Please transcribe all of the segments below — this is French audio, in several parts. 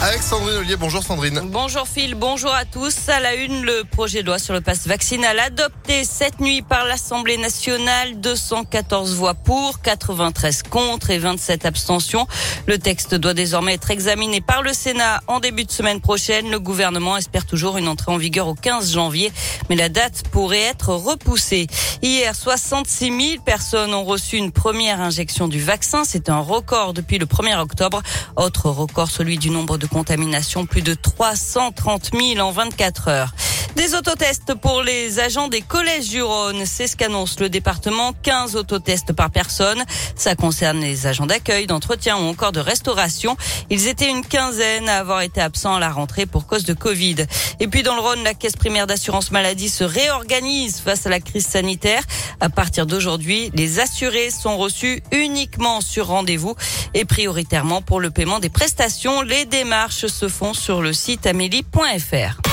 avec Sandrine. Bonjour Sandrine. Bonjour Phil, bonjour à tous. À la une, le projet de loi sur le passe vaccinal adopté cette nuit par l'Assemblée nationale. 214 voix pour, 93 contre et 27 abstentions. Le texte doit désormais être examiné par le Sénat en début de semaine prochaine. Le gouvernement espère toujours une entrée en vigueur au 15 janvier, mais la date pourrait être repoussée. Hier, 66 000 personnes ont reçu une première injection du vaccin. C'est un record depuis le 1er octobre. Autre record, celui du nombre de contamination, plus de 330 000 en 24 heures. Des autotests pour les agents des collèges du Rhône, c'est ce qu'annonce le département. 15 autotests par personne. Ça concerne les agents d'accueil, d'entretien ou encore de restauration. Ils étaient une quinzaine à avoir été absents à la rentrée pour cause de Covid. Et puis dans le Rhône, la caisse primaire d'assurance maladie se réorganise face à la crise sanitaire. À partir d'aujourd'hui, les assurés sont reçus uniquement sur rendez-vous et prioritairement pour le paiement des prestations. Les démarches se font sur le site amélie.fr.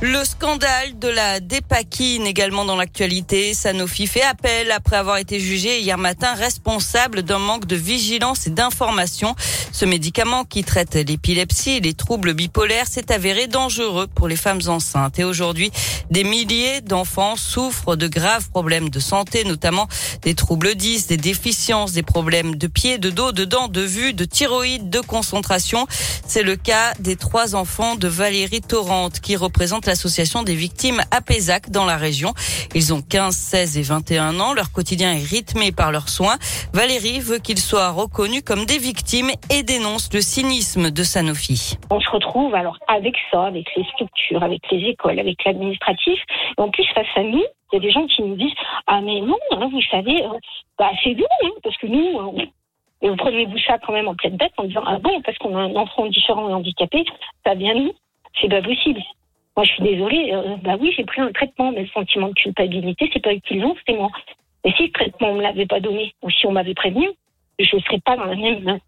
Le scandale de la dépakine également dans l'actualité. Sanofi fait appel après avoir été jugé hier matin responsable d'un manque de vigilance et d'information. Ce médicament qui traite l'épilepsie et les troubles bipolaires s'est avéré dangereux pour les femmes enceintes. Et aujourd'hui, des milliers d'enfants souffrent de graves problèmes de santé, notamment des troubles 10, des déficiences, des problèmes de pied, de dos, de dents, de vue, de thyroïde, de concentration. C'est le cas des trois enfants de Valérie Torrente qui représente l'association des victimes à Pézac dans la région. Ils ont 15, 16 et 21 ans. Leur quotidien est rythmé par leurs soins. Valérie veut qu'ils soient reconnus comme des victimes et dénonce le cynisme de Sanofi. On se retrouve alors avec ça, avec les structures, avec les écoles, avec l'administratif. En plus, face à nous, il y a des gens qui nous disent Ah, mais non, hein, vous savez, euh, bah, c'est vous, hein, parce que nous, euh, et vous prenez-vous ça quand même en pleine tête en disant Ah bon, parce qu'on a un enfant différent et handicapé, ça vient nous. C'est pas possible. Moi, je suis désolée. euh, bah oui, j'ai pris un traitement, mais le sentiment de culpabilité, c'est pas eux qui l'ont, c'était moi. Et si le traitement on me l'avait pas donné, ou si on m'avait prévenu, je ne serais pas dans la même euh,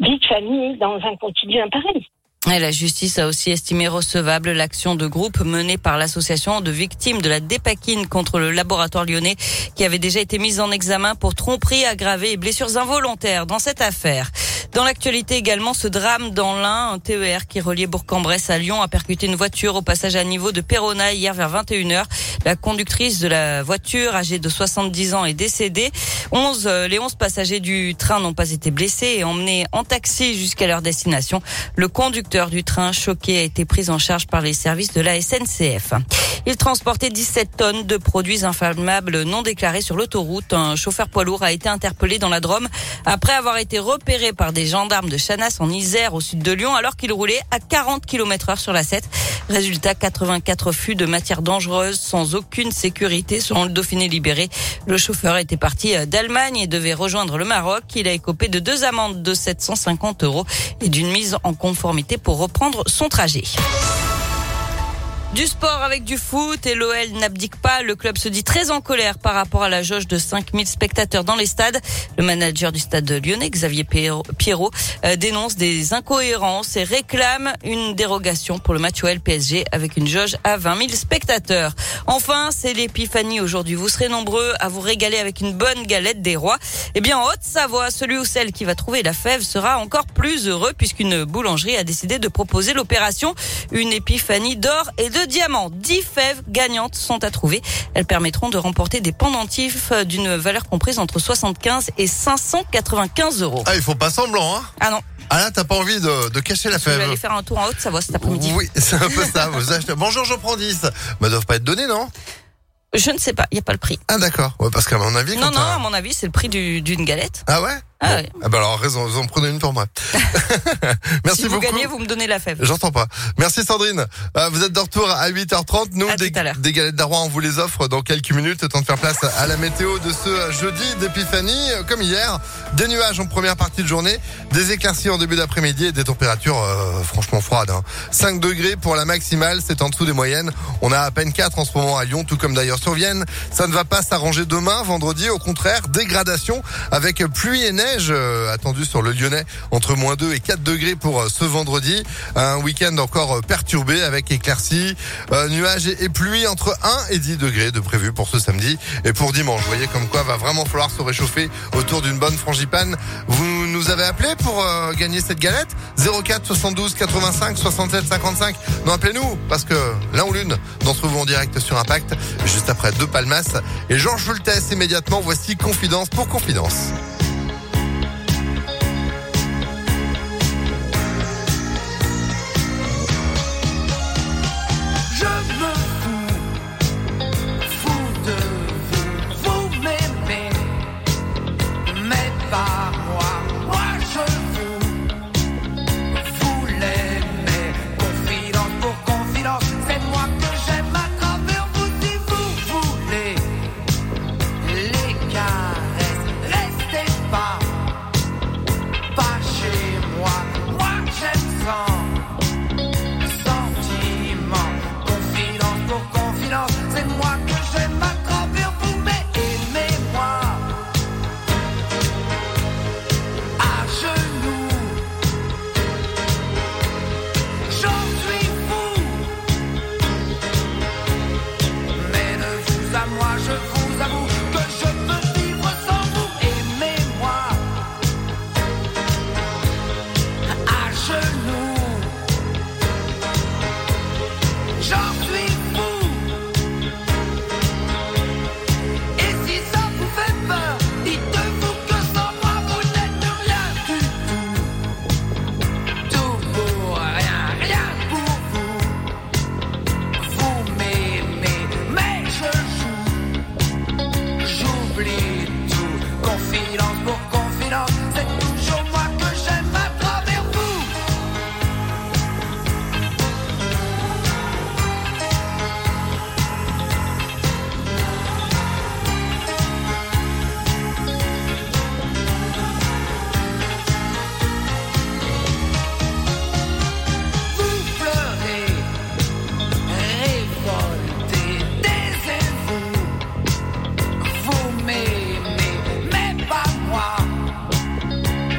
vie de famille, dans un quotidien pareil. La justice a aussi estimé recevable l'action de groupe menée par l'association de victimes de la dépakine contre le laboratoire lyonnais qui avait déjà été mise en examen pour tromperie aggravée et blessures involontaires dans cette affaire. Dans l'actualité également, ce drame dans l'Ain, un TER qui reliait Bourg-en-Bresse à Lyon a percuté une voiture au passage à niveau de Perona hier vers 21h. La conductrice de la voiture, âgée de 70 ans, est décédée. 11, euh, les 11 passagers du train n'ont pas été blessés et emmenés en taxi jusqu'à leur destination. Le conducteur du train choqué a été pris en charge par les services de la SNCF. Il transportait 17 tonnes de produits inflammables non déclarés sur l'autoroute. Un chauffeur poids lourd a été interpellé dans la Drôme après avoir été repéré par des gendarmes de Chanas en Isère au sud de Lyon alors qu'il roulait à 40 km heure sur la 7. Résultat, 84 fûts de matière dangereuse sans aucune sécurité selon le Dauphiné libéré. Le chauffeur était parti d'Allemagne et devait rejoindre le Maroc. Il a écopé de deux amendes de 750 euros et d'une mise en conformité pour reprendre son trajet. Du sport avec du foot et l'OL n'abdique pas. Le club se dit très en colère par rapport à la jauge de 5000 spectateurs dans les stades. Le manager du stade lyonnais, Xavier Pierrot, euh, dénonce des incohérences et réclame une dérogation pour le match OL PSG avec une jauge à 20 000 spectateurs. Enfin, c'est l'épiphanie aujourd'hui. Vous serez nombreux à vous régaler avec une bonne galette des rois. Eh bien, en Haute-Savoie, celui ou celle qui va trouver la fève sera encore plus heureux puisqu'une boulangerie a décidé de proposer l'opération une épiphanie d'or et de diamants. 10 fèves gagnantes sont à trouver. Elles permettront de remporter des pendentifs d'une valeur comprise entre 75 et 595 euros. Ah, il faut pas semblant, hein Ah non. Ah là, t'as pas envie de, de cacher la Je vais fève aller faire un tour en Haute-Savoie cet après-midi. Oui, c'est un peu ça. Vous achetez- Bonjour, j'en prends 10. Bah, doivent pas être donnés, non? Je ne sais pas, il n'y a pas le prix. Ah, d'accord. Ouais, parce qu'à mon avis, Non, non, à mon avis, c'est le prix du- d'une galette. Ah ouais? Ah ouais. Ah bah alors raison, vous en prenez une pour moi. Merci si vous beaucoup. gagnez, vous me donnez la fève. J'entends pas. Merci Sandrine. Euh, vous êtes de retour à 8h30. Nous, À des galettes d'Arrois, on vous les offre dans quelques minutes. Temps de faire place à la météo de ce jeudi d'épiphanie. Euh, Comme hier, des nuages en première partie de journée, des éclaircies en début d'après-midi et des températures euh, franchement froides. hein. 5 degrés pour la maximale, c'est en dessous des moyennes. On a à peine 4 en ce moment à Lyon, tout comme d'ailleurs sur Vienne. Ça ne va pas s'arranger demain, vendredi. Au contraire, dégradation avec pluie et neige. Neige euh, attendue sur le Lyonnais entre moins 2 et 4 degrés pour euh, ce vendredi. Un week-end encore euh, perturbé avec éclaircies, nuages et, pluie entre 1 et 10 degrés de prévu pour ce samedi et pour dimanche. Vous voyez comme quoi va vraiment falloir se réchauffer autour d'une bonne frangipane. Vous nous avez appelé pour gagner cette galette? 04 72 85 67 55. Non, appelez-nous parce que l'un ou l'une d'entre vous en direct sur Impact juste après deux palmas et Georges Schultes immédiatement. Voici Confidence pour Confidence.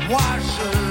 washes.